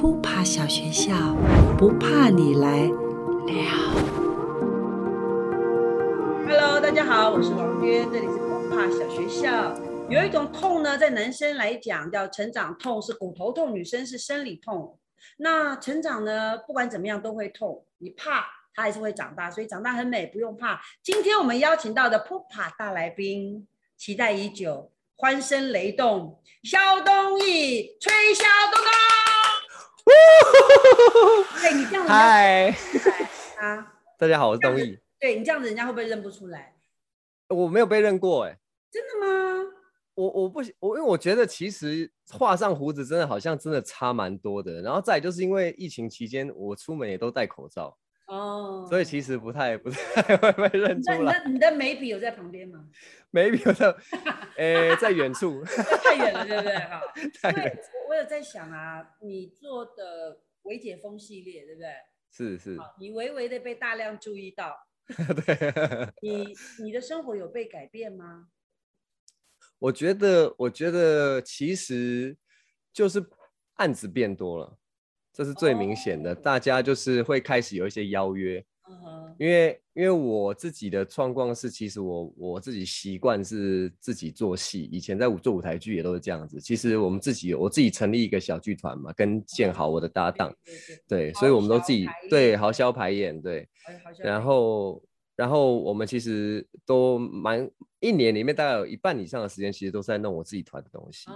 扑爬小学校，不怕你来了。Hello，大家好，我是王娟，这里是不怕小学校。有一种痛呢，在男生来讲叫成长痛，是骨头痛；女生是生理痛。那成长呢，不管怎么样都会痛，你怕它还是会长大，所以长大很美，不用怕。今天我们邀请到的扑爬大来宾，期待已久，欢声雷动，肖东义，吹小东东。对你这样子，嗨，啊，大家好，我是东义。对你这样子，人家会不会认不出来？我没有被认过，哎，真的吗？我我不我，因为我觉得其实画上胡子真的好像真的差蛮多的。然后再就是因为疫情期间，我出门也都戴口罩，哦，所以其实不太不太会被认出来。你的你的眉笔有在旁边吗？眉笔有在，诶，在远处，太远了，对不对？哈，太远。我有在想啊，你做的微解封系列，对不对？是是。你微微的被大量注意到。对。你你的生活有被改变吗？我觉得，我觉得其实就是案子变多了，这是最明显的。大家就是会开始有一些邀约。因为因为我自己的状况是，其实我我自己习惯是自己做戏，以前在做舞台剧也都是这样子。其实我们自己我自己成立一个小剧团嘛，跟建豪我的搭档，对，所以我们都自己对豪销排演，对，然后然后我们其实都蛮一年里面大概有一半以上的时间，其实都在弄我自己团的东西，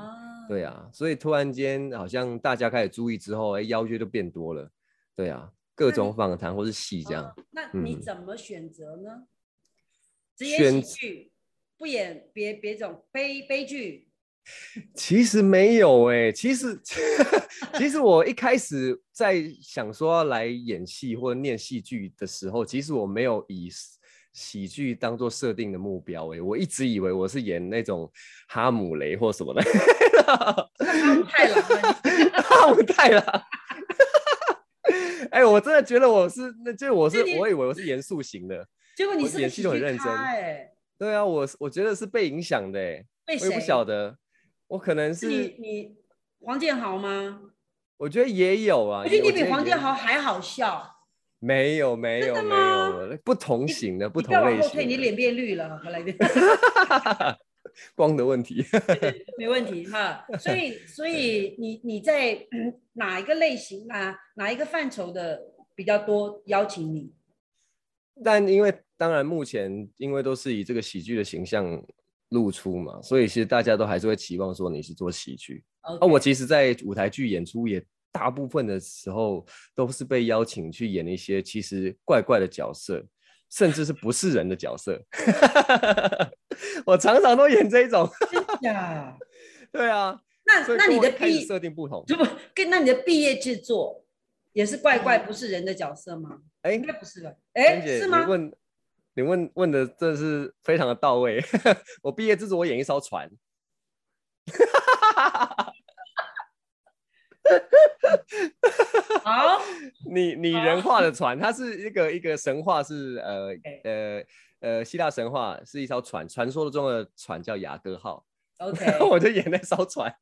对啊，所以突然间好像大家开始注意之后，哎，邀约就变多了，对啊。各种访谈或是戏这样，那你怎么选择呢？只演喜剧，不演别别种悲悲剧。其实没有哎，其实 其实我一开始在想说要来演戏或者念戏剧的时候，其实我没有以喜剧当做设定的目标哎，我一直以为我是演那种哈姆雷或什么的。哈姆太郎，哈姆太郎。哎，我真的觉得我是，那就我是，我以为我是严肃型的，结果你是演戏都很认真，哎，对啊，我我觉得是被影响的，哎，我也不晓得，我可能是你你黄建豪吗？我觉得也有啊，我觉得你比黄建豪还好笑，没有没有没有，不同型的不同类型，你脸变绿了，回来点。光的问题，没问题哈。所以，所以你你在 哪一个类型啊，哪一个范畴的比较多邀请你？但因为当然目前因为都是以这个喜剧的形象露出嘛，所以其实大家都还是会期望说你是做喜剧。哦，我其实，在舞台剧演出也大部分的时候都是被邀请去演一些其实怪怪的角色。甚至是不是人的角色，我常常都演这一种。真的？对啊。那那你的毕设定不同，就不跟那你的毕业制作也是怪怪不是人的角色吗？哎，应该不是吧？哎，是吗？你问，你问问的真是非常的到位。我毕业制作我演一艘船。好，拟拟人化的船，它是一个一个神话，是呃呃呃希腊神话，是一艘船，传说中的船叫雅歌号。OK，我就演那艘船，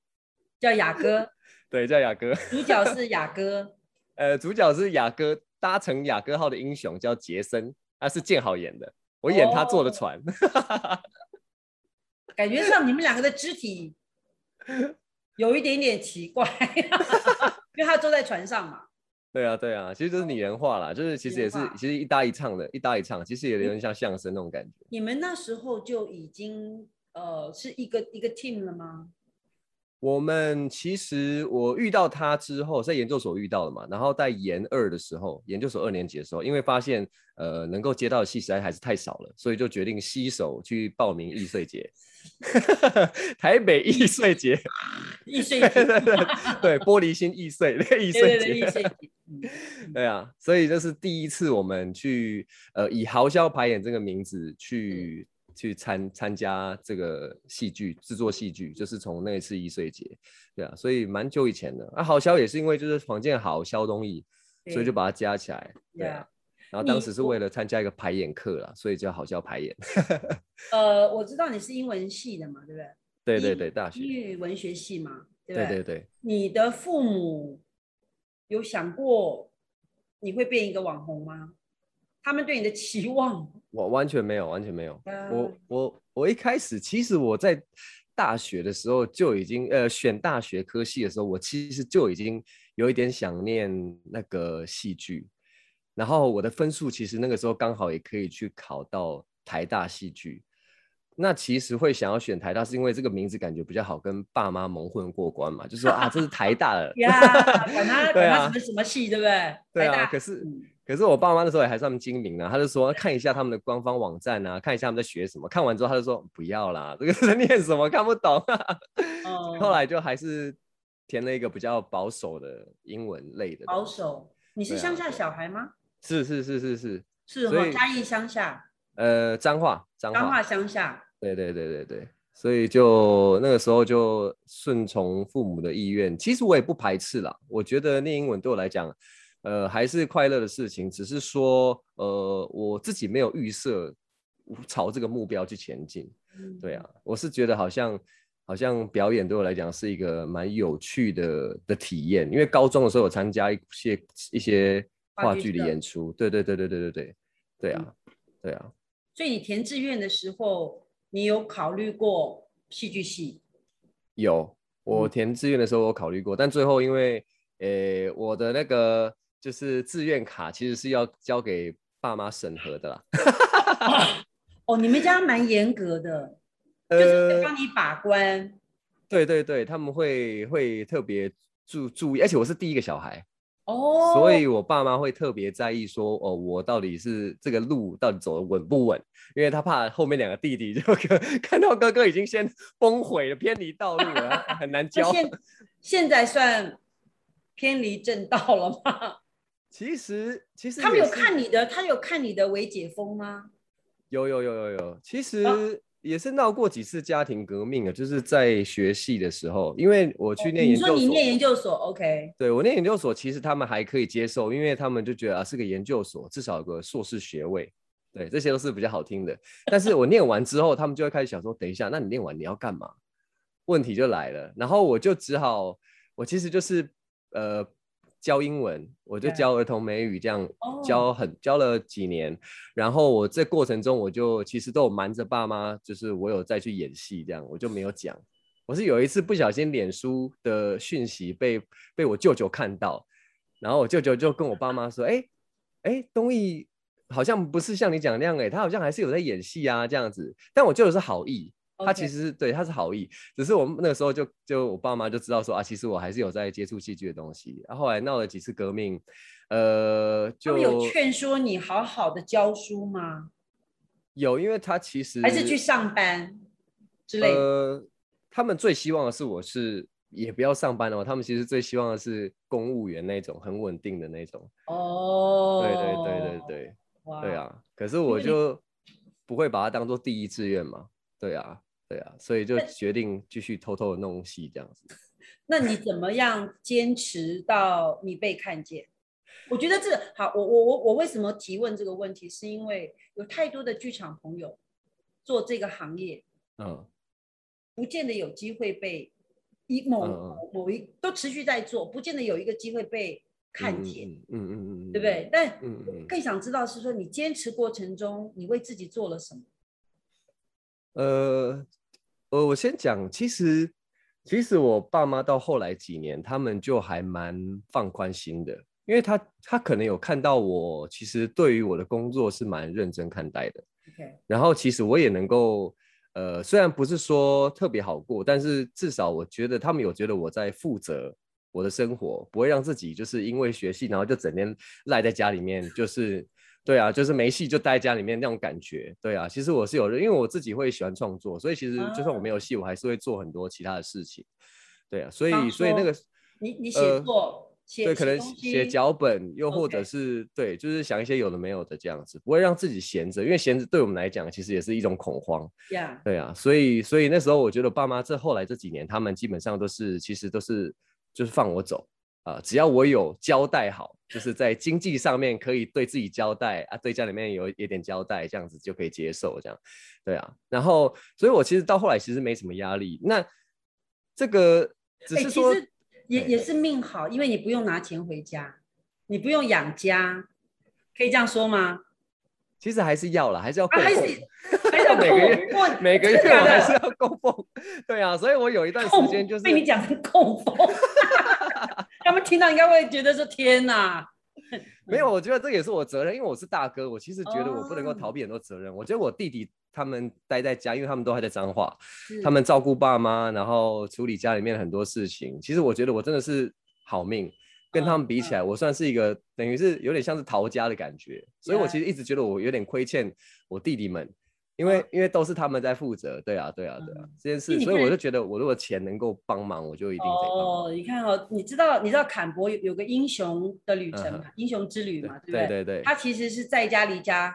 叫雅歌。对，叫雅歌。主角是雅歌。呃，主角是雅歌搭乘雅歌号的英雄叫杰森，他是建豪演的，我演他坐的船。感觉上你们两个的肢体。有一点点奇怪，因为他坐在船上嘛。对啊，对啊，其实就是拟人化啦，就是其实也是其实一搭一唱的，一搭一唱，其实也有点像相声那种感觉。你们那时候就已经呃是一个一个 team 了吗？我们其实我遇到他之后，在研究所遇到的嘛，然后在研二的时候，研究所二年级的时候，因为发现呃能够接到的戏实在还是太少了，所以就决定携手去报名易碎节。台北易碎节，易碎节，对，玻璃心易碎，易碎节，对啊，所以这是第一次我们去，呃，以豪销排演这个名字去去参参加这个戏剧制作戏剧，就是从那一次一岁节，对啊，所以蛮久以前的。啊，豪销也是因为就是黄建豪、肖东义，所以就把它加起来，对啊。然后当时是为了参加一个排演课啦，所以叫好叫排演。呃，我知道你是英文系的嘛，对不对？对对对，大学英语文学系嘛，对对对。你的父母有想过你会变一个网红吗？他们对你的期望？我完全没有，完全没有。我我我一开始其实我在大学的时候就已经呃选大学科系的时候，我其实就已经有一点想念那个戏剧。然后我的分数其实那个时候刚好也可以去考到台大戏剧。那其实会想要选台大，是因为这个名字感觉比较好，跟爸妈蒙混过关嘛，就是说啊，这是台大的，管他管他什么什么戏，对不对？对啊。可是可是我爸妈那时候也还算精明啊，他就说看一下他们的官方网站啊，看一下他们在学什么。看完之后他就说不要啦，这个是念什么看不懂啊。后来就还是填了一个比较保守的英文类的。保守？你是乡下小孩吗？是是是是是。是哈，嘉义乡下。呃，脏话，脏话乡下，对对对对对，所以就那个时候就顺从父母的意愿。其实我也不排斥啦，我觉得念英文对我来讲，呃，还是快乐的事情。只是说，呃，我自己没有预设朝这个目标去前进。对啊，我是觉得好像好像表演对我来讲是一个蛮有趣的的体验。因为高中的时候有参加一些一些话剧的演出。对对对对对对对，对啊，对啊。所以你填志愿的时候，你有考虑过戏剧系？有，我填志愿的时候我考虑过，但最后因为，呃，我的那个就是志愿卡其实是要交给爸妈审核的啦。哦，你们家蛮严格的，就是帮你把关。对对对，他们会会特别注注意，而且我是第一个小孩。哦，所以我爸妈会特别在意说，哦，我到底是这个路到底走的稳不稳？因为他怕后面两个弟弟就 看到哥哥已经先崩毁了，偏离道路了，很难教。现现在算偏离正道了吗？其实其实他们有看你的，他有看你的为解封吗？有有有有有，其实。也是闹过几次家庭革命啊，就是在学系的时候，因为我去念研究所。你说你念研究所，OK？对我念研究所，其实他们还可以接受，因为他们就觉得啊是个研究所，至少有个硕士学位，对，这些都是比较好听的。但是我念完之后，他们就会开始想说，等一下，那你念完你要干嘛？问题就来了，然后我就只好，我其实就是呃。教英文，我就教儿童美语，这样教很教了几年。然后我这过程中，我就其实都有瞒着爸妈，就是我有再去演戏，这样我就没有讲。我是有一次不小心脸书的讯息被被我舅舅看到，然后我舅舅就跟我爸妈说：“哎哎，东义好像不是像你讲那样，哎，他好像还是有在演戏啊，这样子。”但我舅舅是好意。他其实对他是好意，只是我们那个时候就就我爸妈就知道说啊，其实我还是有在接触戏剧的东西。然后来闹了几次革命，呃，就有劝说你好好的教书吗？有，因为他其实还是去上班之类。呃，他们最希望的是我是也不要上班的话，他们其实最希望的是公务员那种很稳定的那种。哦，对对对对对，对啊。可是我就不会把它当做第一志愿嘛，对啊。对啊，所以就决定继续偷偷的弄戏这样子。那你怎么样坚持到你被看见？我觉得这好，我我我我为什么提问这个问题？是因为有太多的剧场朋友做这个行业，嗯，不见得有机会被一某某一都持续在做，不见得有一个机会被看见，嗯嗯嗯嗯，对不对？但更想知道是说你坚持过程中，你为自己做了什么？呃。呃，我先讲，其实，其实我爸妈到后来几年，他们就还蛮放宽心的，因为他他可能有看到我，其实对于我的工作是蛮认真看待的。然后其实我也能够，呃，虽然不是说特别好过，但是至少我觉得他们有觉得我在负责我的生活，不会让自己就是因为学习，然后就整天赖在家里面，就是。对啊，就是没戏就待在家里面那种感觉。对啊，其实我是有，因为我自己会喜欢创作，所以其实就算我没有戏，我还是会做很多其他的事情。对啊，所以所以那个你你写作，对，可能写脚本，又或者是对，就是想一些有的没有的这样子，不会让自己闲着，因为闲着对我们来讲其实也是一种恐慌。对啊，所以所以那时候我觉得爸妈这后来这几年，他们基本上都是其实都是就是放我走。啊，只要我有交代好，就是在经济上面可以对自己交代啊，对家里面有一点交代，这样子就可以接受这样，对啊。然后，所以我其实到后来其实没什么压力。那这个只是说，也也是命好，因为你不用拿钱回家，你不用养家，可以这样说吗？其实还是要了，还是要供啊，还奉，是还是要 每个月每个月还是要供奉。对啊，所以我有一段时间就是被你讲成供奉，他们听到应该会觉得说天哪，没有，我觉得这也是我责任，因为我是大哥，我其实觉得我不能够哦逃避很多责任。我觉得我弟弟他们待在家，因为他们都还在彰化，他们照顾爸妈，然后处理家里面很多事情。其实我觉得我真的是好命，跟他们比起来，我算是一个等于是有点像是逃家的感觉。所以我其实一直觉得我有点亏欠我弟弟们，因为因为都是他们在负责。对啊，对啊，对啊嗯，这件事，所以我就觉得我如果钱能够帮忙，我就一定得帮。哦，你看哦，你知道你知道坎博有有个英雄的旅程嗯嘛，英雄之旅嘛，对不对对对，他其实是在家离家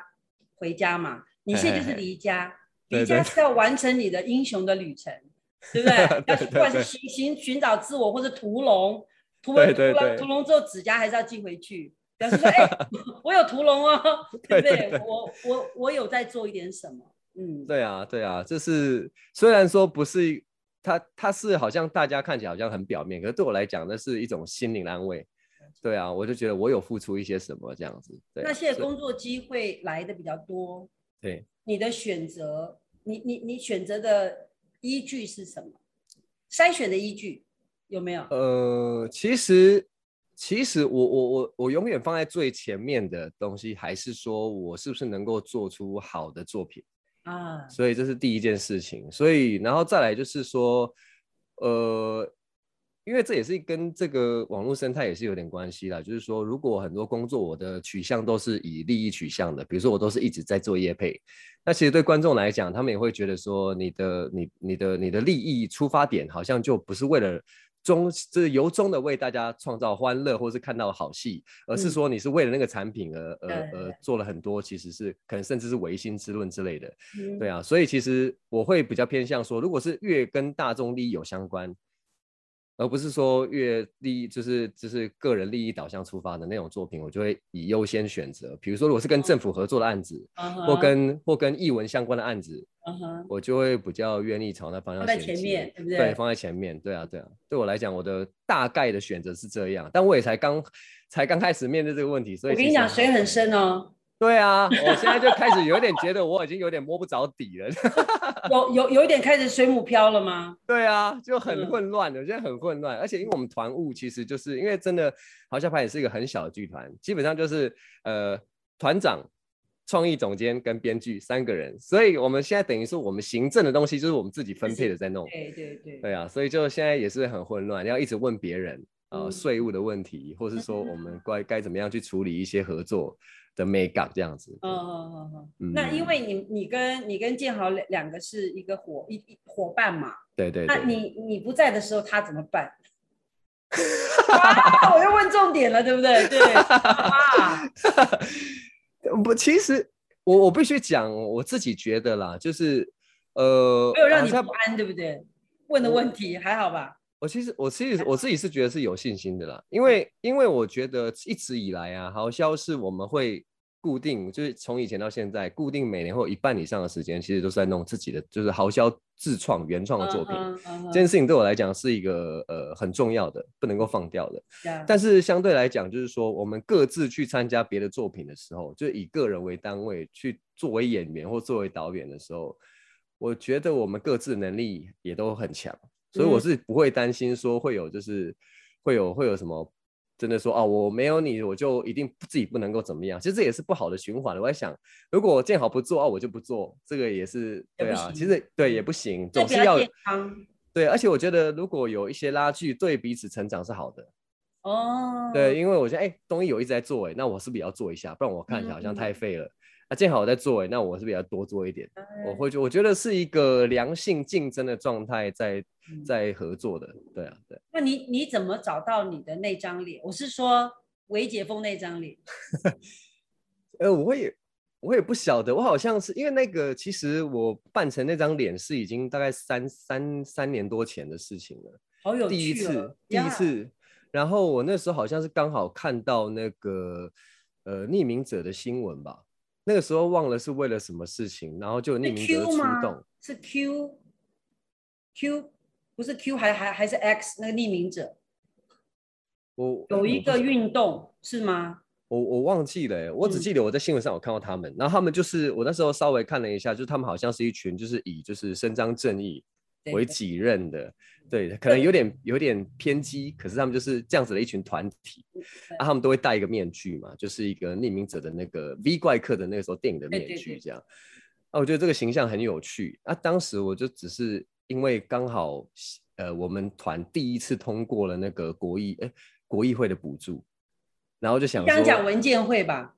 回家嘛，你现在就是离家，离家是要完成你的英雄的旅程，对不对？不管是寻寻寻找自我或者屠龙，屠龙屠了对对对屠龙之后指甲还是要寄回去，表示说，哎，我有屠龙哦，对不对？我我我有在做一点什么，嗯，对啊，对啊，就是虽然说不是他，他是好像大家看起来好像很表面，可是对我来讲，那是一种心灵安慰。对啊，我就觉得我有付出一些什么这样子。对啊、那现在工作机会来的比较多，对，你的选择，你你你选择的依据是什么？筛选的依据有没有？呃，其实其实我我我我永远放在最前面的东西，还是说我是不是能够做出好的作品。啊，所以这是第一件事情。所以然后再来就是说，呃，因为这也是跟这个网络生态也是有点关系啦。就是说，如果很多工作我的取向都是以利益取向的，比如说我都是一直在做业配，那其实对观众来讲，他们也会觉得说，你的你你的你的利益出发点好像就不是为了。中就是由衷的为大家创造欢乐，或是看到好戏，而是嗯说你是为了那个产品而而而做了很多，其实是可能甚至是唯心之论之类的。嗯对啊，所以其实我会比较偏向说，如果是越跟大众利益有相关，而不是说越利益就是就是个人利益导向出发的那种作品，我就会以优先选择。比如说，如果是跟政府合作的案子，或跟或跟译文相关的案子，嗯哼我就会比较愿意朝那方向放在前面，对不对？对，放在前面。对啊，对啊，对我来讲，我的大概的选择是这样，但我也才刚才刚开始面对这个问题，所以我跟你讲，水很深哦，对啊，我现在就开始有点觉得我已经有点摸不着底了。有有有一点开始水母漂了吗？对啊，就很嗯混乱的，我觉得很混乱。而且因为我们团务其实就是因为真的好笑派也是一个很小的剧团，基本上就是呃团长、创意总监跟编剧三个人，所以我们现在等于是我们行政的东西就是我们自己分配的在弄。对对对，对啊，所以就现在也是很混乱，要一直问别人啊、呃嗯税务的问题，或是说我们该该怎么样去处理一些合作的美感这样子。嗯嗯嗯嗯。嗯那因为你你跟你跟建豪两两个是一个伙一一伙伴嘛，对对对，那你你不在的时候他怎么办？啊，我又问重点了，对不对？对啊，不，其实我我必须讲，我自己觉得啦，就是呃，没有让你不安，对不对？问的问题还好吧？我其实我其实我自己是觉得是有信心的啦，因为因为我觉得一直以来啊，好像是我们会固定，就是从以前到现在，固定每年会有一半以上的时间，其实都是在弄自己的，就是豪销自创原创的作品。这件事情对我来讲是一个呃很重要的，不能够放掉的。嗯但是相对来讲，就是说我们各自去参加别的作品的时候，就以个人为单位去作为演员或作为导演的时候，我觉得我们各自能力也都很强，所以我嗯是不会担心说会有就是会有会有什么真的说啊我没有你我就一定自己不能够怎么样，其实这也是不好的循环。我在想，如果见好不做啊我就不做，这个也是对啊，其实对也不行，总是要对，而且我觉得如果有一些拉锯，对彼此成长是好的。哦。对，因为我觉得哎，东一有一直在做，哎，那我是不是也要做一下？不然我看起来好像嗯太废了。啊，正好我在做，哎，那我是不是也要多做一点？我哎会觉我觉得是一个良性竞争的状态在嗯在合作的。对啊，对。那你你怎么找到你的那张脸？我是说韦解封那张脸。呃，我也我也不晓得，我好像是因为那个，其实我扮成那张脸是已经大概三三三年多前的事情了。好有第一次，第一呀次。然后我那时候好像是刚好看到那个呃匿名者的新闻吧，那个时候忘了是为了什么事情，然后就匿名者出吗动。？是 Q Q 不是 Q 还还还是 X 那个匿名者？我有一个运动是吗？我我忘记了，我只记得我在新闻上有看到他们，然后他们就是我那时候稍微看了一下，就是他们好像是一群就是以就是伸张正义为己任的，对，可能有点有点偏激，可是他们就是这样子的一群团体，啊，他们都会戴一个面具嘛，就是一个匿名者的那个 V 怪客的那个时候电影的面具这样，啊，我觉得这个形象很有趣，啊，当时我就只是因为刚好呃我们团第一次通过了那个国议哎国议会的补助。然后就想刚讲文件会吧？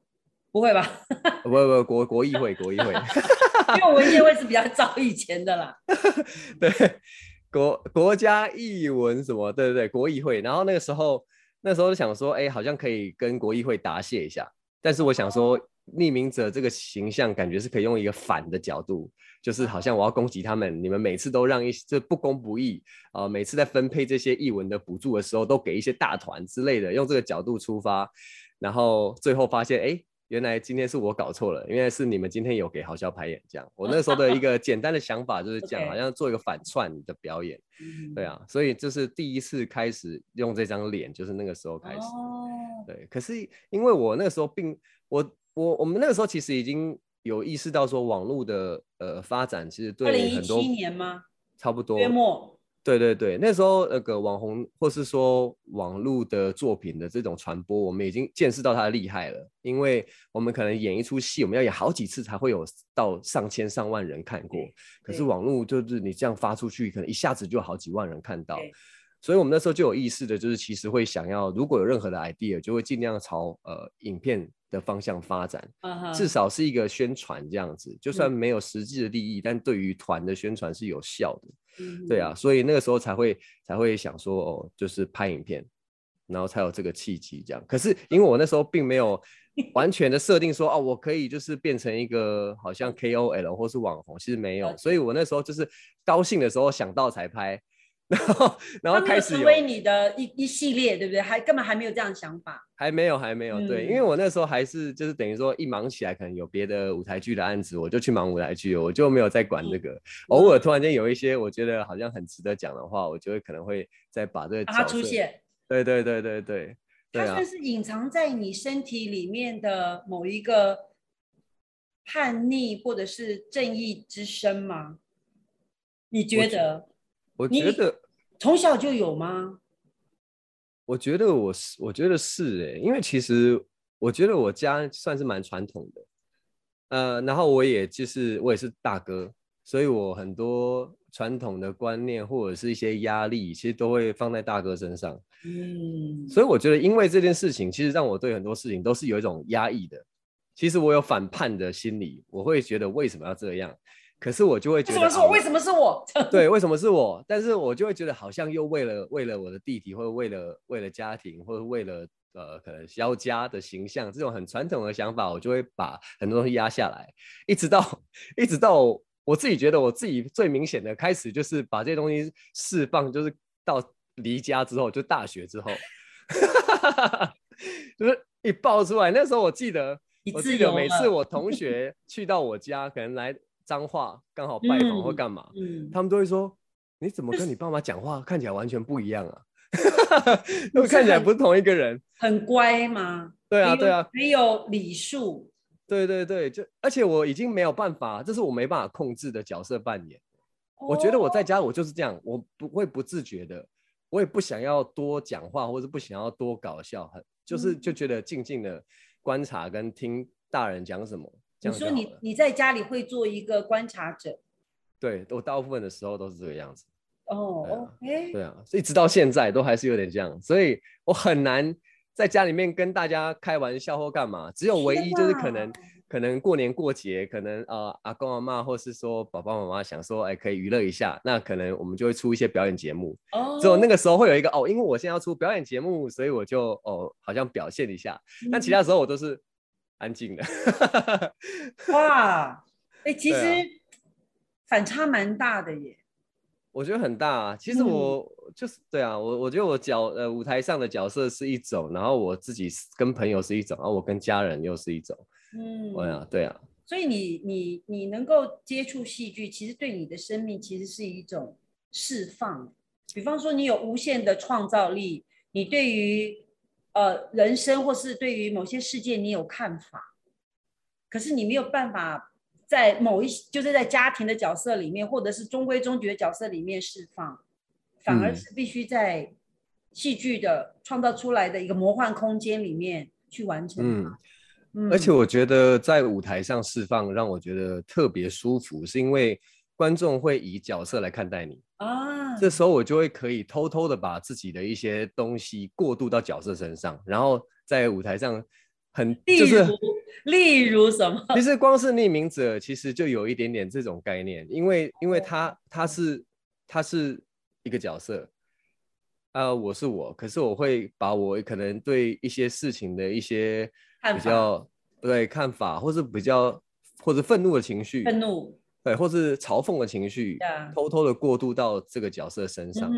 不会吧？不不不，国国议会，国议会，因为文件会是比较早以前的啦。对，国国家译文什么？对对对，国议会。然后那个时候，那时候就想说，哎，好像可以跟国议会答谢一下。但是我想说，匿名者这个形象，感觉是可以用一个反的角度。就是好像我要攻击他们，你们每次都让一这不公不义啊！每次在分配这些译文的补助的时候，都给一些大团之类的，用这个角度出发，然后最后发现，哎，原来今天是我搞错了，原来是你们今天有给好笑排演这样。我那时候的一个简单的想法就是讲，好像做一个反串的表演，对啊，所以就是第一次开始用这张脸，就是那个时候开始。对，可是因为我那个时候并我我我们那个时候其实已经。有意识到说网络的呃发展其实对很多年吗？差不多月末。对对对，那时候那个网红或是说网络的作品的这种传播，我们已经见识到它的厉害了。因为我们可能演一出戏，我们要演好几次才会有到上千上万人看过。可是网络就是你这样发出去，可能一下子就好几万人看到。所以我们那时候就有意识的，就是其实会想要，如果有任何的 idea，就会尽量朝呃影片。的方向发展，至少是一个宣传这样子，就算没有实际的利益，但对于团的宣传是有效的。对啊，所以那个时候才会才会想说，哦，就是拍影片，然后才有这个契机这样。可是因为我那时候并没有 完全的设定说，哦，我可以就是变成一个好像 KOL 或是网红，其实没有。所以我那时候就是高兴的时候想到才拍。然后，然后开始成为你的一一系列，对不对？还根本还没有这样的想法，还没有，还没有。对，因为我那时候还是就是等于说一忙起来，可能有别的舞台剧的案子，我就去忙舞台剧，我就没有再管这个。偶尔突然间有一些我觉得好像很值得讲的话，我就会可能会再把这个它出现。对对对对对，它算是隐藏在你身体里面的某一个叛逆或者是正义之声吗？你觉得？我觉得从小就有吗？我觉得我是，我觉得是哎，因为其实我觉得我家算是蛮传统的，呃，然后我也就是我也是大哥，所以我很多传统的观念或者是一些压力，其实都会放在大哥身上。嗯，所以我觉得因为这件事情，其实让我对很多事情都是有一种压抑的。其实我有反叛的心理，我会觉得为什么要这样？可是我就会觉得，为什么是我？为什么是我？对，为什么是我？但是我就会觉得，好像又为了为了我的弟弟，或者为了为了家庭，或者为了呃可能肖家的形象，这种很传统的想法，我就会把很多东西压下来，一直到一直到我自己觉得我自己最明显的开始，就是把这些东西释放，就是到离家之后，就大学之后，就是一爆出来，那时候我记得，我记得每次我同学去到我家，可能来。脏话刚好拜访或干嘛，他们都会说：“你怎么跟你爸妈讲话看起来完全不一样啊？因 为看起来不是同一个人。”很乖吗？对啊，对啊，没有礼数。对对对，就而且我已经没有办法，这是我没办法控制的角色扮演。我觉得我在家我就是这样，我不会不自觉的，我也不想要多讲话，或者不想要多搞笑，很就是就觉得静静的观察跟听大人讲什么。你说你你在家里会做一个观察者，对我大部分的时候都是这个样子。哦，，OK，，对啊，所以直到现在都还是有点这样，所以我很难在家里面跟大家开玩笑或干嘛。只有唯一就是可能可能过年过节，可能呃阿公阿妈或是说爸爸妈妈想说哎可以娱乐一下，那可能我们就会出一些表演节目。哦，只有那个时候会有一个哦，因为我现在要出表演节目，所以我就哦好像表现一下。但其他时候我都是。安静的，哇，哎，其实反差蛮大的耶。我觉得很大啊。其实我就是对啊，我我觉得我角呃舞台上的角色是一种，然后我自己跟朋友是一种，然后我跟家人又是一种。嗯，对啊，对啊。所以你你你能够接触戏剧，其实对你的生命其实是一种释放。比方说，你有无限的创造力，你对于呃人生或是对于某些事件你有看法，可是你没有办法在某一就是在家庭的角色里面，或者是中规中矩的角色里面释放，反而是必须在戏剧的创造出来的一个魔幻空间里面去完成它。而且我觉得在舞台上释放，让我觉得特别舒服，是因为观众会以角色来看待你啊。这时候我就会可以偷偷的把自己的一些东西过渡到角色身上，然后在舞台上很就是例如什么？其实光是匿名者，其实就有一点点这种概念，因为因为他他是他是一个角色，呃，我是我，可是我会把我可能对一些事情的一些。比较对看法，或是比较或者愤怒的情绪，愤怒对，或是嘲讽的情绪，偷偷的过渡到这个角色身上，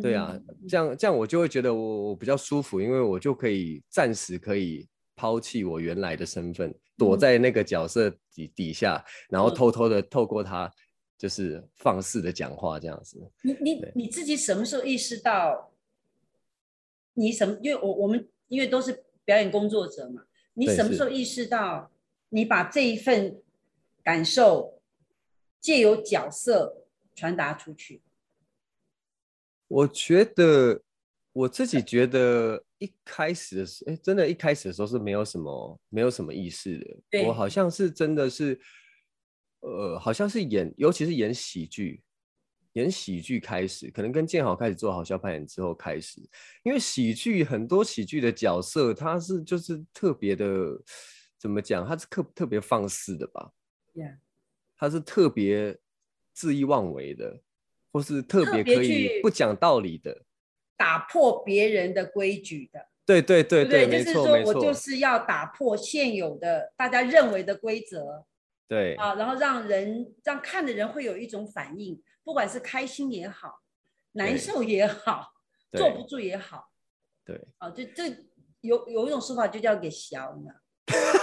对啊，这样这样我就会觉得我我比较舒服，因为我就可以暂时可以抛弃我原来的身份，躲在那个角色底底下，然后偷偷的透过他就是放肆的讲话这样子。你你你自己什么时候意识到？你什么？因为我我们因为都是表演工作者嘛。你什么时候意识到，你把这一份感受借由角色传达出去？我觉得我自己觉得一开始的时候，哎，真的，一开始的时候是没有什么，没有什么意识的。我好像是真的是，呃，好像是演，尤其是演喜剧。演喜剧开始，可能跟建豪开始做好笑扮演之后开始，因为喜剧很多喜剧的角色，他是就是特别的，怎么讲？他是特特别放肆的吧？他是特别恣意妄为的，或是特别可以不讲道理的，打破别人的规矩的。对对对对，就是说我就是要打破现有的大家认为的规则。对啊，然后让人让看的人会有一种反应。不管是开心也好，难受也好，坐不住也好，对，啊，这这有有一种说法就叫给小呢。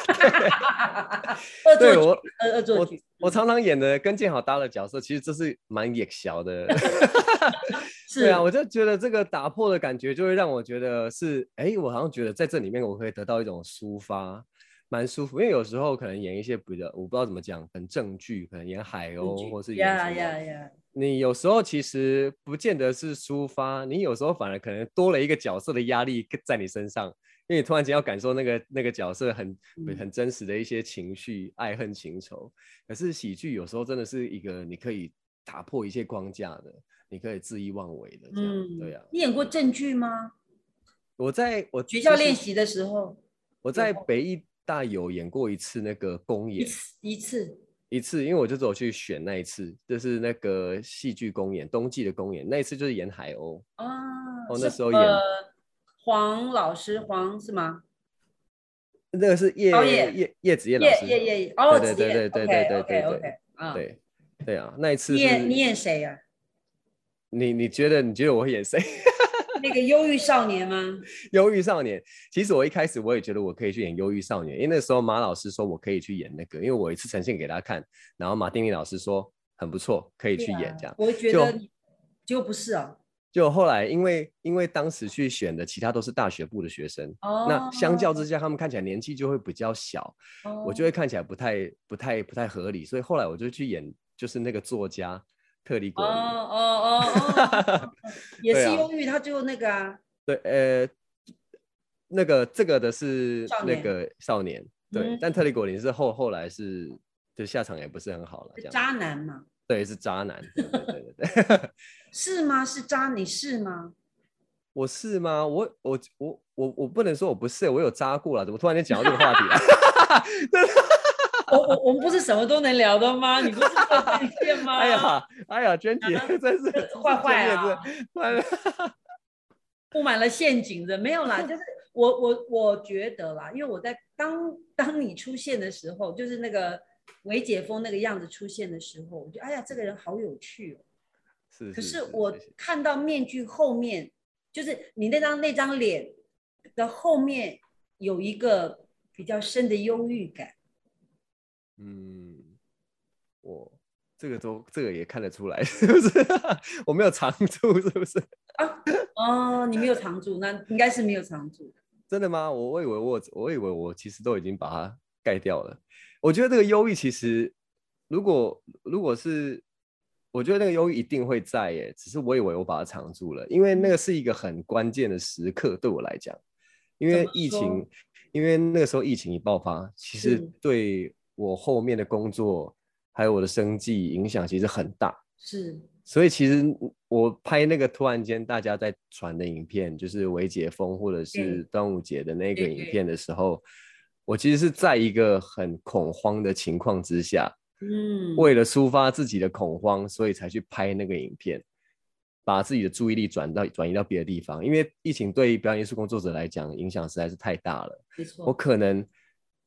恶作剧，恶恶作剧。我常常演的跟建豪搭的角色，其实这是蛮野小的。对啊，我就觉得这个打破的感觉，就会让我觉得是，哎，我好像觉得在这里面我可以得到一种抒发。蛮舒服，因为有时候可能演一些比较，我不知道怎么讲，很正剧，可能演海鸥或是演什么。你有时候其实不见得是抒发，你有时候反而可能多了一个角色的压力在你身上，因为你突然间要感受那个那个角色很很真实的一些情绪，爱恨情仇。可是喜剧有时候真的是一个你可以打破一切框架的，你可以恣意妄为的这样。对呀。你演过正剧吗？我在我学校练习的时候，我在北艺。大有演过一次那个公演，一次一次，因为我就走去选那一次，就是那个戏剧公演，冬季的公演，那一次就是演海鸥啊。哦，那时候演黄老师，黄是吗？那个是叶叶叶子叶老师，叶叶叶哦，对对对对对对对对，对对啊，那一次你演你演谁呀？你你觉得你觉得我会演谁？那个忧郁少年吗？忧郁少年，其实我一开始我也觉得我可以去演忧郁少年，因为那时候马老师说我可以去演那个，因为我一次呈现给他看，然后马丁尼老师说很不错，可以去演这样。我觉得就不是啊，就后来因为因为当时去选的其他都是大学部的学生，那相较之下他们看起来年纪就会比较小，我就会看起来不太不太不太合理，所以后来我就去演就是那个作家。特里果，哦哦哦，也是忧郁，他就那个啊，对，呃，那个这个的是那个少年，对，但特里果林是后后来是就下场也不是很好了，渣男嘛，对，是渣男，对对对，是吗？是渣？你是吗？我是吗？我我我我我不能说我不是，我有渣过了，怎么突然间讲到这个话题了？我我我们不是什么都能聊的吗？你不是在吗？哎呀哎呀，娟姐真是坏坏啊！布满了陷阱的，没有啦，就是我我我觉得啦，因为我在当当你出现的时候，就是那个韦解封那个样子出现的时候，我觉得哎呀，这个人好有趣哦。是。可是我看到面具后面，就是你那张那张脸的后面有一个比较深的忧郁感。嗯，我这个都这个也看得出来，是不是？我没有藏住，是不是？啊，哦，你没有藏住，那应该是没有藏住。真的吗？我我以为我我以为我其实都已经把它盖掉了。我觉得这个忧郁其实，如果如果是，我觉得那个忧郁一定会在耶，只是我以为我把它藏住了，因为那个是一个很关键的时刻对我来讲，因为疫情，因为那个时候疫情一爆发，其实对我后面的工作还有我的生计影响其实很大。是。所以其实我拍那个突然间大家在传的影片，就是维解封或者是端午节的那个影片的时候，我其实是在一个很恐慌的情况之下，嗯，为了抒发自己的恐慌，所以才去拍那个影片，把自己的注意力转到转移到别的地方。因为疫情对表演艺术工作者来讲影响实在是太大了，没错，我可能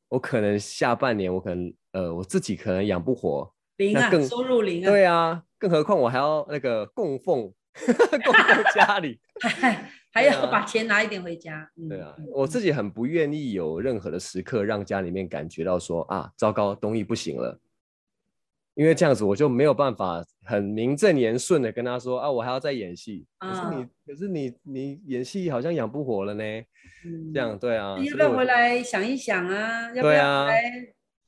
我可能下半年我可能呃我自己可能养不活。零啊，收入零啊。对啊，更何况我还要那个供奉，供奉家里，还要把钱拿一点回家。对啊，我自己很不愿意有任何的时刻让家里面感觉到说啊，糟糕，东西不行了。因为这样子我就没有办法很名正言顺的跟他说啊，我还要再演戏。可是你，可是你，你演戏好像养不活了呢。嗯，这样对啊。要不要回来想一想啊？要不要来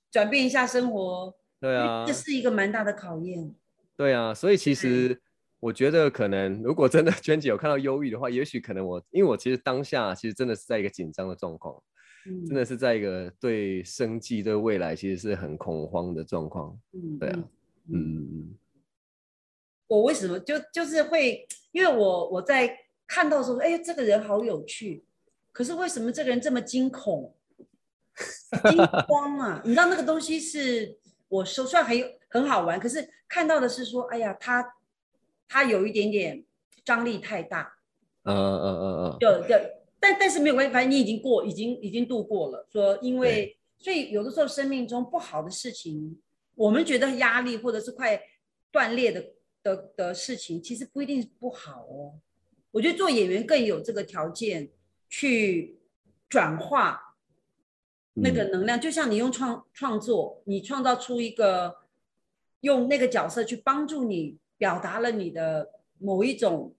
转变一下生活？对啊，这是一个蛮大的考验。对啊，所以其实我觉得，可能如果真的 娟姐有看到忧郁的话，也许可能我，因为我其实当下其实真的是在一个紧张的状况，真的是在一个对生计、对未来其实是很恐慌的状况。嗯，对啊，嗯。我为什么就就是会，因为我我在看到时候，哎，这个人好有趣，可是为什么这个人这么惊恐、惊 慌啊？你知道那个东西是。我说虽然很有很好玩，可是看到的是说，哎呀，他他有一点点张力太大，嗯嗯嗯嗯，对对，但但是没有关系，反正你已经过，已经已经度过了。说因为所以有的时候生命中不好的事情，我们觉得压力或者是快断裂的的的事情，其实不一定不好哦。我觉得做演员更有这个条件去转化。那个能量，就像你用创创作，你创造出一个用那个角色去帮助你表达了你的某一种，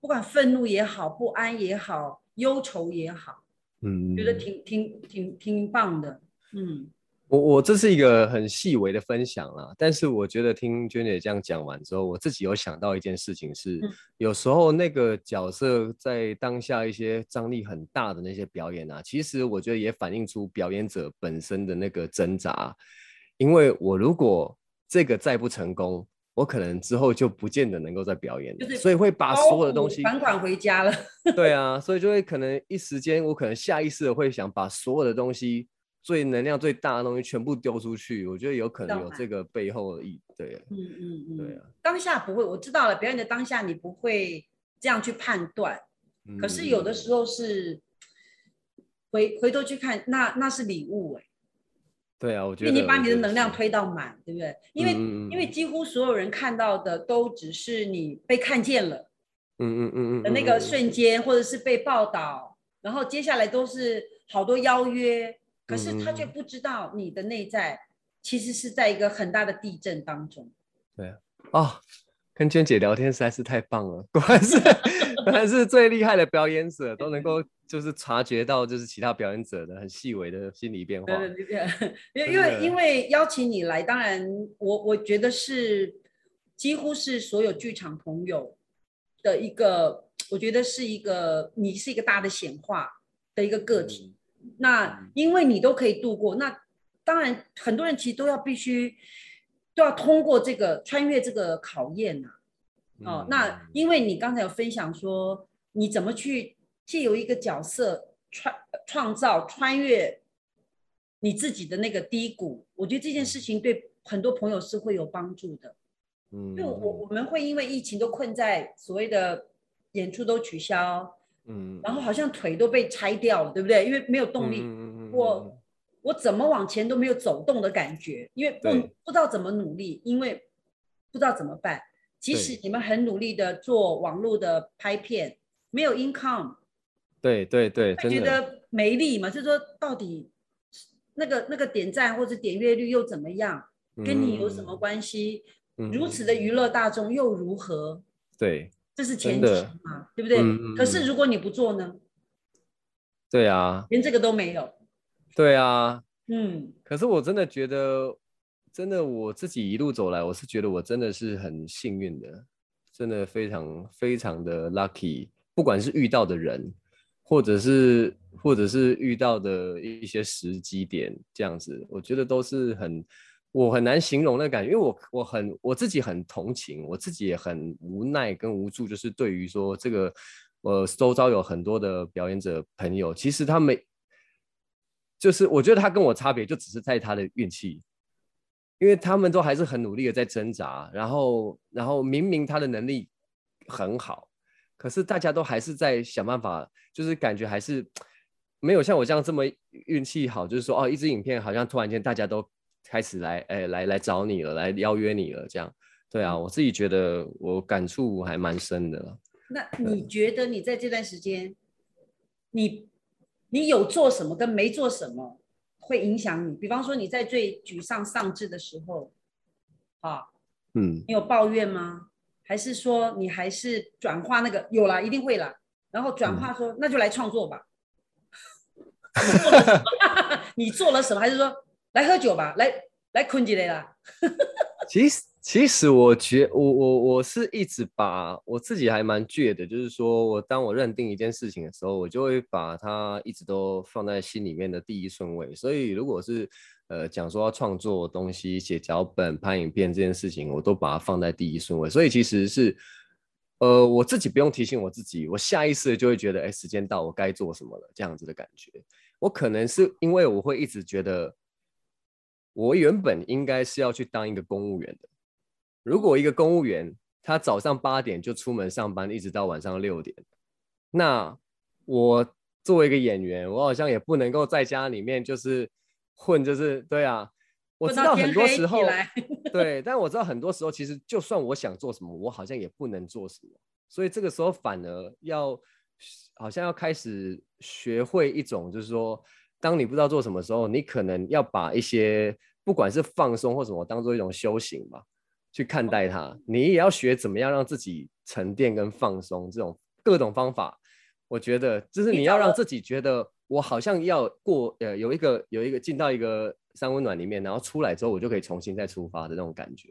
不管愤怒也好，不安也好，忧愁也好，嗯，觉得挺挺挺挺棒的，嗯。我我这是一个很细微的分享啦，但是我觉得听娟姐这样讲完之后，我自己有想到一件事情是，有时候那个角色在当下一些张力很大的那些表演啊，其实我觉得也反映出表演者本身的那个挣扎，因为我如果这个再不成功，我可能之后就不见得能够再表演了，所以会把所有的东西款款回家了。对啊，所以就会可能一时间，我可能下意识的会想把所有的东西。最能量最大的东西全部丢出去，我觉得有可能有这个背后的意，对，嗯嗯嗯，对啊。当下不会，我知道了，表演的当下你不会这样去判断，可是有的时候是回回头去看，那那是礼物哎。对啊，我觉得。你把你的能量推到满，对不对？因为因为几乎所有人看到的都只是你被看见了，嗯嗯嗯嗯的那个瞬间，或者是被报道，然后接下来都是好多邀约。可是他却不知道你的内在其实是在一个很大的地震当中。对啊，哦，跟娟姐聊天实在是太棒了，果然是 果然是最厉害的表演者，都能够就是察觉到就是其他表演者的很细微的心理变化。对对对，因为因为邀请你来，当然我我觉得是几乎是所有剧场朋友的一个，我觉得是一个你是一个大的显化的一个个体。那因为你都可以度过，那当然很多人其实都要必须都要通过这个穿越这个考验呐。哦，那因为你刚才有分享说你怎么去借由一个角色创创造穿越你自己的那个低谷，我觉得这件事情对很多朋友是会有帮助的。嗯，就我我们会因为疫情都困在所谓的演出都取消。嗯，然后好像腿都被拆掉了，对不对？因为没有动力，我我怎么往前都没有走动的感觉，因为不不知道怎么努力，因为不知道怎么办。即使你们很努力的做网络的拍片，没有 income，对对对，觉得没力嘛？就是说到底那个那个点赞或者点阅率又怎么样？跟你有什么关系？如此的娱乐大众又如何？对。这是前提嘛，对不对？可是如果你不做呢？对啊，连这个都没有。对啊，嗯，可是我真的觉得，真的我自己一路走来，我是觉得我真的是很幸运的，真的非常非常的 lucky。不管是遇到的人，或者是或者是遇到的一些时机点，这样子，我觉得都是很。我很难形容的感觉，因为我我很我自己很同情，我自己也很无奈跟无助，就是对于说这个，呃，周遭有很多的表演者朋友，其实他们就是我觉得他跟我差别就只是在他的运气，因为他们都还是很努力的在挣扎，然后然后明明他的能力很好，可是大家都还是在想办法，就是感觉还是没有像我这样这么运气好，就是说哦，一支影片好像突然间大家都。开始来，哎，来来找你了，来邀约你了，这样，对啊，我自己觉得我感触还蛮深的。那你觉得你在这段时间，你你有做什么跟没做什么会影响你？比方说你在最沮丧丧志的时候，啊，嗯，你有抱怨吗？还是说你还是转化那个有啦，一定会啦，然后转化说那就来创作吧。你做了什么？还是说？来喝酒吧，来来困起来了。其实其实我觉我我我是一直把我自己还蛮倔的，就是说我当我认定一件事情的时候，我就会把它一直都放在心里面的第一顺位。所以如果是呃讲说要创作东西、写脚本、拍影片这件事情，我都把它放在第一顺位。所以其实是呃我自己不用提醒我自己，我下意识的就会觉得，哎，时间到，我该做什么了，这样子的感觉。我可能是因为我会一直觉得。我原本应该是要去当一个公务员的。如果一个公务员他早上八点就出门上班，一直到晚上六点，那我作为一个演员，我好像也不能够在家里面就是混，就是对啊。我知道很多时候，对，但我知道很多时候，其实就算我想做什么，我好像也不能做什么。所以这个时候反而要，好像要开始学会一种，就是说。当你不知道做什么时候，你可能要把一些不管是放松或什么，当做一种修行吧，去看待它。你也要学怎么样让自己沉淀跟放松，这种各种方法，我觉得就是你要让自己觉得我好像要过呃有一个有一个进到一个三温暖里面，然后出来之后我就可以重新再出发的那种感觉。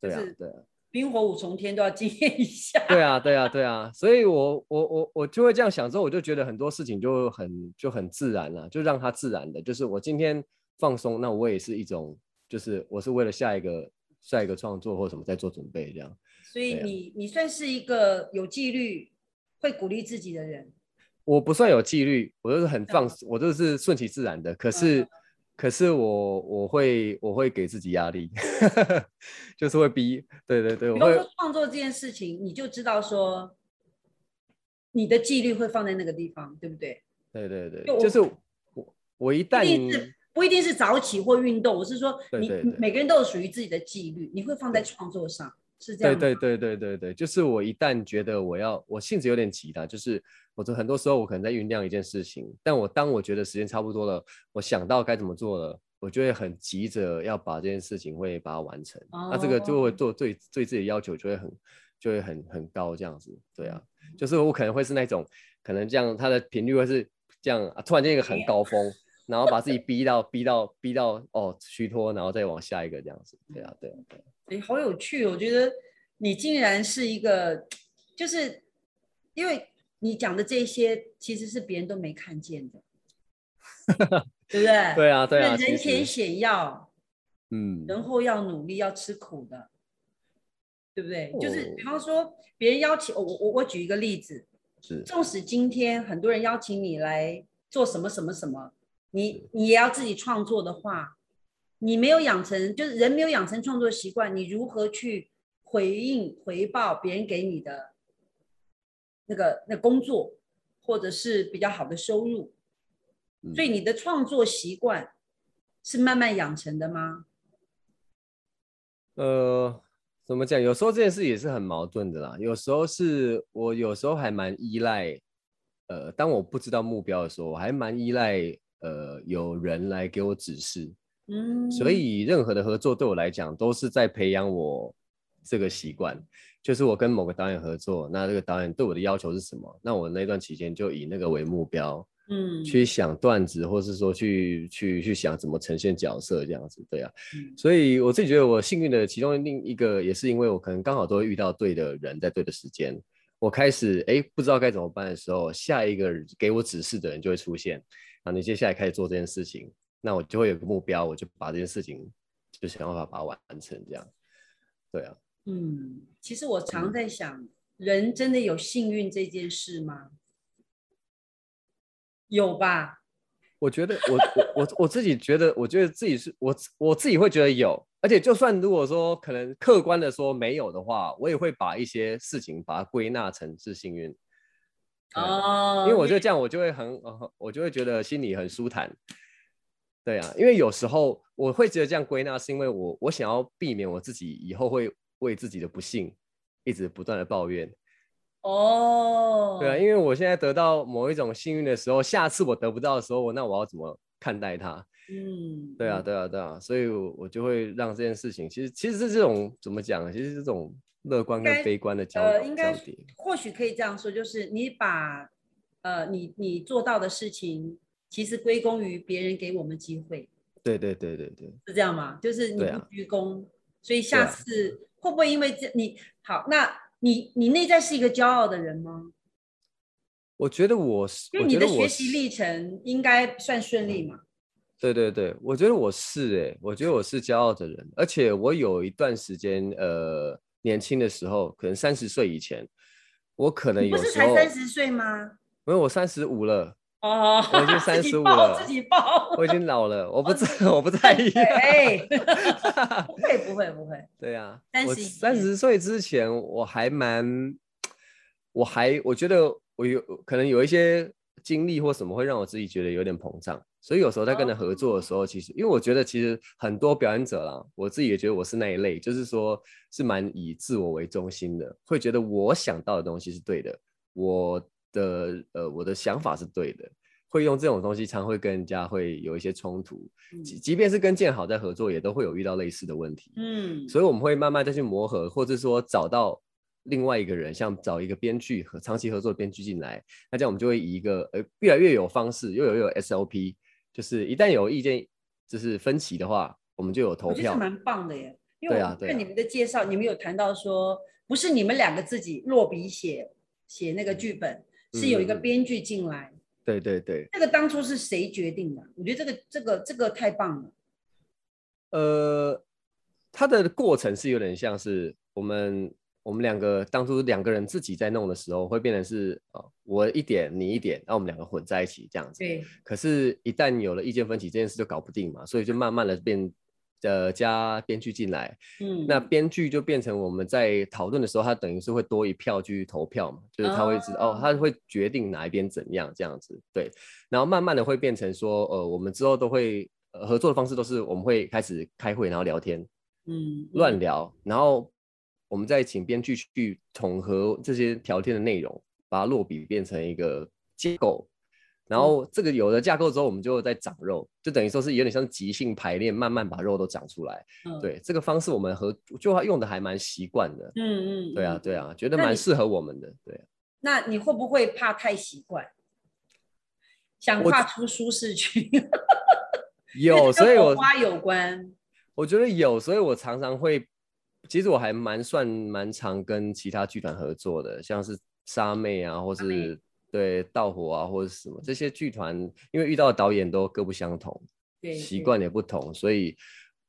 对啊，对啊。冰火五重天都要经验一下。对啊，对啊，对啊，所以我我我我就会这样想，之后我就觉得很多事情就很就很自然了，就让它自然的。就是我今天放松，那我也是一种，就是我是为了下一个下一个创作或什么在做准备这样。所以你你算是一个有纪律、会鼓励自己的人。我不算有纪律，我都是很放，我都是顺其自然的。可是。可是我我会我会给自己压力，就是会逼，对对对。比方说创作这件事情，你就知道说，你的纪律会放在那个地方，对不对？对对对，就是我我一旦不一定是早起或运动，我是说你每个人都有属于自己的纪律，你会放在创作上。是这样。对对对对对对，就是我一旦觉得我要，我性子有点急的，就是我很多时候我可能在酝酿一件事情，但我当我觉得时间差不多了，我想到该怎么做了，我就会很急着要把这件事情会把它完成。那这个就会做对对自己的要求就会很就会很很高这样子。对啊，就是我可能会是那种可能这样，它的频率会是这样，突然间一个很高峰，然后把自己逼到逼到逼到哦虚脱，然后再往下一个这样子。对啊，对啊，对。哎，好有趣！我觉得你竟然是一个，就是因为你讲的这些，其实是别人都没看见的，对不对？对啊，对啊。人前显要，嗯，人后要努力，要吃苦的，对不对？就是比方说，别人邀请我，我我举一个例子，是，纵使今天很多人邀请你来做什么什么什么，你你也要自己创作的话。你没有养成，就是人没有养成创作习惯，你如何去回应、回报别人给你的那个那工作，或者是比较好的收入？所以你的创作习惯是慢慢养成的吗？呃，怎么讲？有时候这件事也是很矛盾的啦。有时候是我有时候还蛮依赖，呃，当我不知道目标的时候，我还蛮依赖呃有人来给我指示。嗯，所以任何的合作对我来讲都是在培养我这个习惯，就是我跟某个导演合作，那这个导演对我的要求是什么？那我那段期间就以那个为目标，嗯，去想段子，或是说去去去想怎么呈现角色这样子，对啊。所以我自己觉得我幸运的其中另一个，也是因为我可能刚好都会遇到对的人，在对的时间，我开始哎不知道该怎么办的时候，下一个给我指示的人就会出现，然后你接下来开始做这件事情，那我就会有个目标，我就把这件事情就想办法把它完成，这样，对啊。嗯，其实我常在想，人真的有幸运这件事吗？有吧？我觉得，我我我我自己觉得，我觉得自己是我我自己会觉得有，而且就算如果说可能客观的说没有的话，我也会把一些事情把它归纳成是幸运。哦，因为我觉得这样我就会很，我就会觉得心里很舒坦。对啊，因为有时候我会觉得这样归纳，是因为我我想要避免我自己以后会。为自己的不幸一直不断的抱怨，哦，对啊，因为我现在得到某一种幸运的时候，下次我得不到的时候，那我要怎么看待它？嗯，对啊，对啊，对啊，所以我就会让这件事情，其实其实是这种怎么讲？其实这种乐观跟悲观的交呃，应该或许可以这样说，就是你把呃你你做到的事情，其实归功于别人给我们机会。对对对对对，是这样吗？就是你不鞠躬，所以下次。会不会因为这你好？那你你内在是一个骄傲的人吗？我觉得我是，因为你的学习历程应该算顺利嘛。对对对，我觉得我是哎，我觉得我是骄傲的人，而且我有一段时间，呃，年轻的时候，可能三十岁以前，我可能有不是才三十岁吗？因为我三十五了。哦，我已经 三十五了，自己报，我已经老了，我不在，我不在意。哎不会，不会，不会。对呀，我三十岁之前，我还蛮，我还我觉得我有可能有一些经历或什么，会让我自己觉得有点膨胀。所以有时候在跟人合作的时候，其实因为我觉得其实很多表演者啦，我自己也觉得我是那一类，就是说是蛮以自我为中心的，会觉得我想到的东西是对的，我。的呃，我的想法是对的，会用这种东西，常会跟人家会有一些冲突，即即便是跟建好在合作，也都会有遇到类似的问题。嗯，所以我们会慢慢再去磨合，或者说找到另外一个人，像找一个编剧和长期合作的编剧进来，那这样我们就会以一个呃越来越有方式，又有又有 SOP，就是一旦有意见就是分歧的话，我们就有投票，蛮棒的耶。因为啊，看你们的介绍，你们有谈到说，不是你们两个自己落笔写写那个剧本。是有一个编剧进来，对对对，这个当初是谁决定的？我觉得这个这个这个太棒了。呃，它的过程是有点像是我们我们两个当初两个人自己在弄的时候，会变成是呃我一点你一点，然后我们两个混在一起这样子。对。可是，一旦有了意见分歧，这件事就搞不定嘛，所以就慢慢的变。呃，加编剧进来，嗯，那编剧就变成我们在讨论的时候，他等于是会多一票去投票嘛，就是他会知道哦，他会决定哪一边怎样这样子，对，然后慢慢的会变成说，呃，我们之后都会合作的方式都是我们会开始开会，然后聊天，嗯，乱聊，然后我们再请编剧去统合这些聊天的内容，把它落笔变成一个结构。然后这个有了架构之后，我们就在长肉，就等于说是有点像即兴排练，慢慢把肉都长出来。对，这个方式我们和就用的还蛮习惯的。嗯嗯，对啊对啊，觉得蛮适合我们的。对。那你会不会怕太习惯？想跨出舒适区？有，所以我花有关。我觉得有，所以我常常会，其实我还蛮算蛮常跟其他剧团合作的，像是沙妹啊，或是。对，盗火啊，或者什么这些剧团，因为遇到的导演都各不相同，对，习惯也不同，所以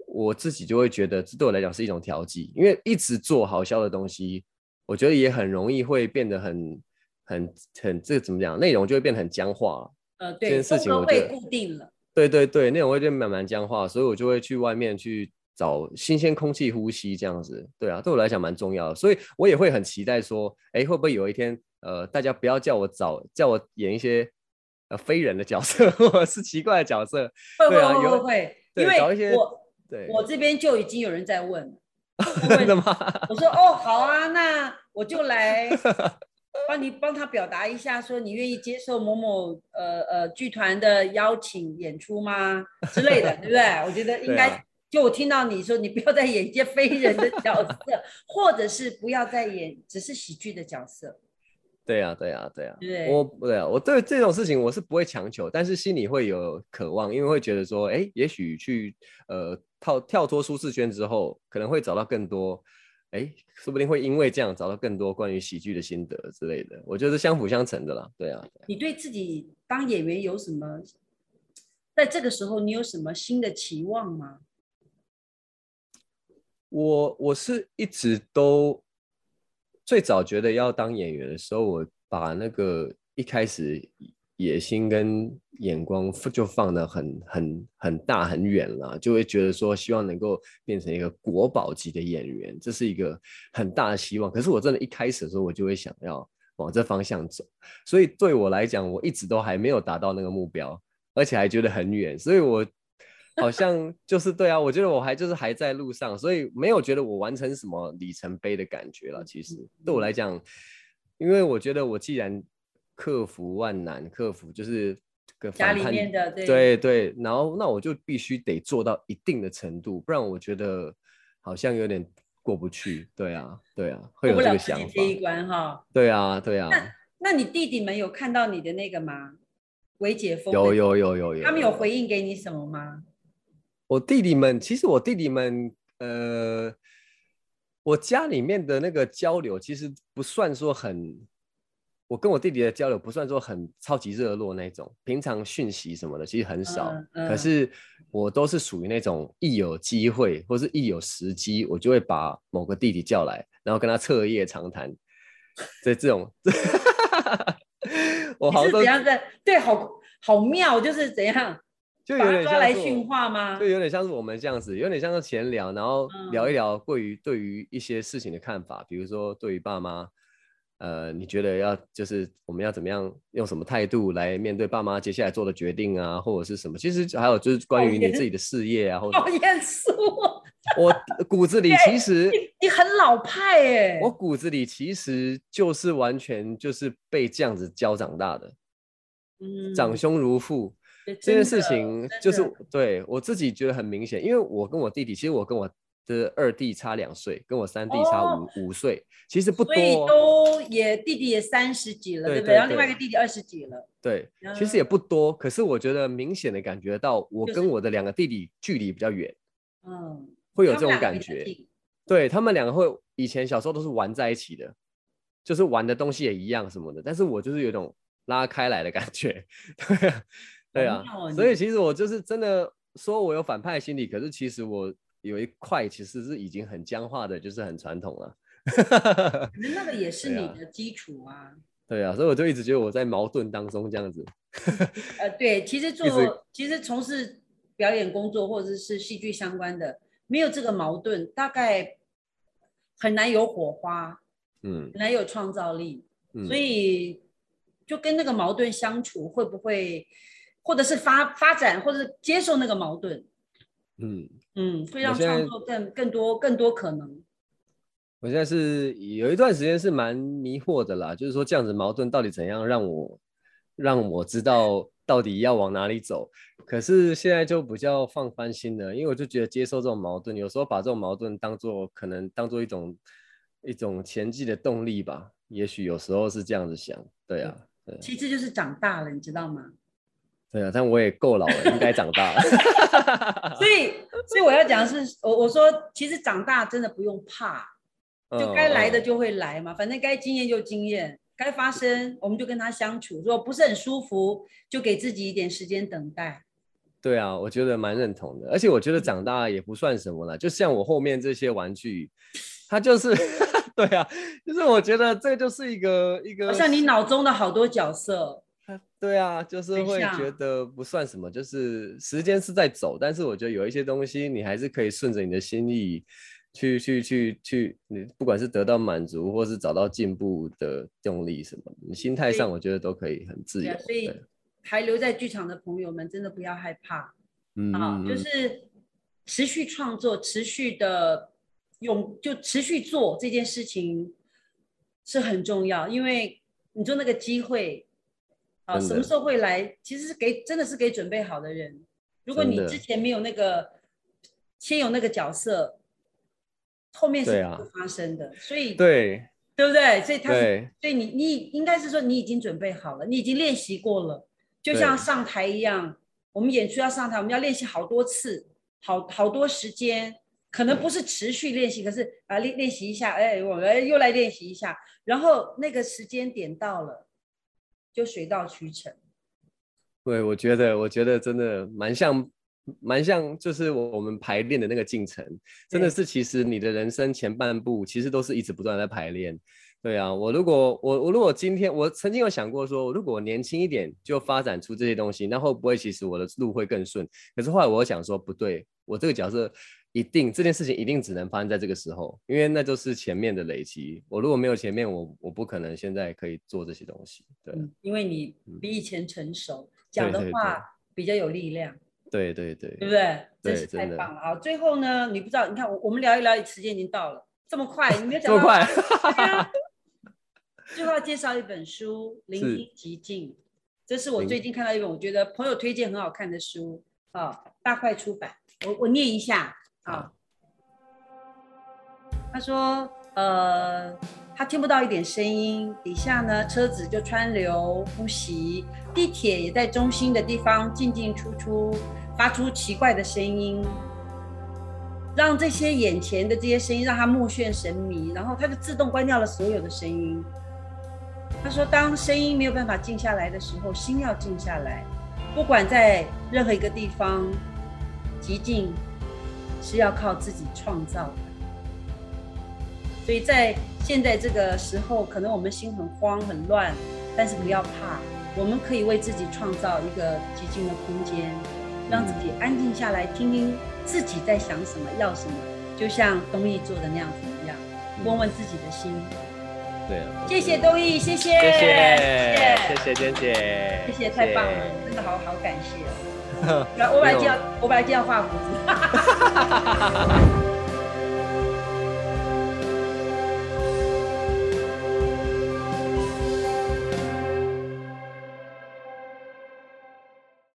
我自己就会觉得，这对我来讲是一种调剂。因为一直做好笑的东西，我觉得也很容易会变得很、很、很，这个怎么讲？内容就会变得很僵化。呃，对，这件事情我会固定了。对对对，内容会变慢慢僵化，所以我就会去外面去找新鲜空气呼吸，这样子。对啊，对我来讲蛮重要的，所以我也会很期待说，哎，会不会有一天？呃，大家不要叫我找叫我演一些呃非人的角色，或者是奇怪的角色。会会会会，因为找一些我对，我这边就已经有人在问，真的吗？我说哦，好啊，那我就来帮你帮他表达一下，说你愿意接受某某呃呃剧团的邀请演出吗之类的，对不对？我觉得应该就我听到你说，你不要再演一些非人的角色，或者是不要再演只是喜剧的角色。对呀，对呀，对呀。对，我对啊，我对这种事情我是不会强求，但是心里会有渴望，因为会觉得说，哎，也许去呃跳跳脱舒适圈之后，可能会找到更多，哎，说不定会因为这样找到更多关于喜剧的心得之类的。我觉得相辅相成的啦。对啊。你对自己当演员有什么，在这个时候你有什么新的期望吗？我我是一直都。最早觉得要当演员的时候，我把那个一开始野心跟眼光就放得很很很大很远了，就会觉得说希望能够变成一个国宝级的演员，这是一个很大的希望。可是我真的一开始的时候，我就会想要往这方向走，所以对我来讲，我一直都还没有达到那个目标，而且还觉得很远，所以我。好像就是对啊，我觉得我还就是还在路上，所以没有觉得我完成什么里程碑的感觉了。其实对我来讲，因为我觉得我既然克服万难，克服就是个家里面的对对，然后那我就必须得做到一定的程度，不然我觉得好像有点过不去。对啊，对啊，会有这个想法。这一关哈。对啊，对啊。那那你弟弟们有看到你的那个吗？维解封有有有有有，他们有回应给你什么吗？我弟弟们，其实我弟弟们，呃，我家里面的那个交流其实不算说很，我跟我弟弟的交流不算说很超级热络那种，平常讯息什么的其实很少。可是我都是属于那种一有机会或是一有时机，我就会把某个弟弟叫来，然后跟他彻夜长谈。这这种，我好像怎样在对，好好妙，就是怎样。就有点像训话吗？就有点像是我们这样子，有点像是闲聊，然后聊一聊关于对于一些事情的看法，比如说对于爸妈，呃，你觉得要就是我们要怎么样用什么态度来面对爸妈接下来做的决定啊，或者是什么？其实还有就是关于你自己的事业啊，或者好严肃。我骨子里 其实你很老派哎，我骨子里其实就是完全就是被这样子教长大的，嗯，长兄如父。这件事情就是对我自己觉得很明显，因为我跟我弟弟，其实我跟我的二弟差两岁，跟我三弟差五五岁，其实不多，所以都也弟弟也三十几了，对不对？然后另外一个弟弟二十几了，对，其实也不多，可是我觉得明显的感觉到，我跟我的两个弟弟距离比较远，嗯，会有这种感觉，对他们两个会以前小时候都是玩在一起的，就是玩的东西也一样什么的，但是我就是有种拉开来的感觉，对。对啊，所以其实我就是真的说我有反派心理，可是其实我有一块其实是已经很僵化的，就是很传统了。那个也是你的基础啊。对啊，所以我就一直觉得我在矛盾当中这样子。呃，对，其实 做其实从事表演工作或者是戏剧相关的，没有这个矛盾，大概很难有火花，嗯，很难有创造力。所以就跟那个矛盾相处，会不会？或者是发发展，或者是接受那个矛盾，嗯嗯，会让创作更更多更多可能。我现在是有一段时间是蛮迷惑的啦，就是说这样子矛盾到底怎样让我让我知道到底要往哪里走。可是现在就比较放宽心了，因为我就觉得接受这种矛盾，有时候把这种矛盾当做可能当做一种一种前进的动力吧。也许有时候是这样子想，对啊，对。其实就是长大了，你知道吗？对啊，但我也够老了，应该长大了。所以，所以我要讲的是，我我说，其实长大真的不用怕，就该来的就会来嘛，反正该经验就经验，该发生我们就跟他相处。如果不是很舒服，就给自己一点时间等待。对啊，我觉得蛮认同的，而且我觉得长大也不算什么了。就像我后面这些玩具，它就是 对啊，就是我觉得这就是一个一个，好像你脑中的好多角色。对啊，就是会觉得不算什么，就是时间是在走，但是我觉得有一些东西你还是可以顺着你的心意去去去去，你不管是得到满足，或是找到进步的动力什么，你心态上我觉得都可以很自由。所以还留在剧场的朋友们，真的不要害怕，啊，就是持续创作，持续的用，就持续做这件事情是很重要，因为你做那个机会。啊，什么时候会来？其实是给，真的是给准备好的人。如果你之前没有那个，先有那个角色，后面是不会发生的。所以，对。对不对？所以他所以你你应该是说你已经准备好了，你已经练习过了，就像上台一样，我们演出要上台，我们要练习好多次，好好多时间，可能不是持续练习，可是啊练练习一下，哎，我们又来练习一下，然后那个时间点到了，就水到渠成。对，我觉得，我觉得真的蛮像，蛮像，就是我我们排练的那个进程，真的是，其实你的人生前半部其实都是一直不断在排练。对啊，我如果我我如果今天我曾经有想过说，如果我年轻一点就发展出这些东西，那会不会其实我的路会更顺？可是后来我想说，不对，我这个角色一定这件事情一定只能发生在这个时候，因为那就是前面的累积。我如果没有前面，我我不可能现在可以做这些东西。对，嗯，因为你嗯比以前成熟，讲的话比较有力量。对对对对不对？真是太棒了啊！最后呢，你不知道，你看我我们聊一聊，时间已经到了，这么快，你没有讲到这么快，最后要介绍一本书《聆 是听极境》，这是我最近看到一本我觉得朋友推荐很好看的书啊，大块出版。我我念一下他说，呃，他听不到一点声音，底下呢车子就川流不息，地铁也在中心的地方进进出出，发出奇怪的声音，让这些眼前的这些声音让他目眩神迷，然后他就自动关掉了所有的声音。他说，当声音没有办法静下来的时候，心要静下来，不管在任何一个地方，极静是要靠自己创造的。所以在现在这个时候，可能我们心很慌很乱，但是不要怕，我们可以为自己创造一个寂静的空间，让自己安静下来，听听自己在想什么，要什么，就像东艺做的那样子一样，问问自己的心。对啊，谢谢东艺，谢谢，谢谢谢谢谢娟姐，谢谢，太棒了，真的好好感谢哦。来，我把它这样，我把它这样画胡子。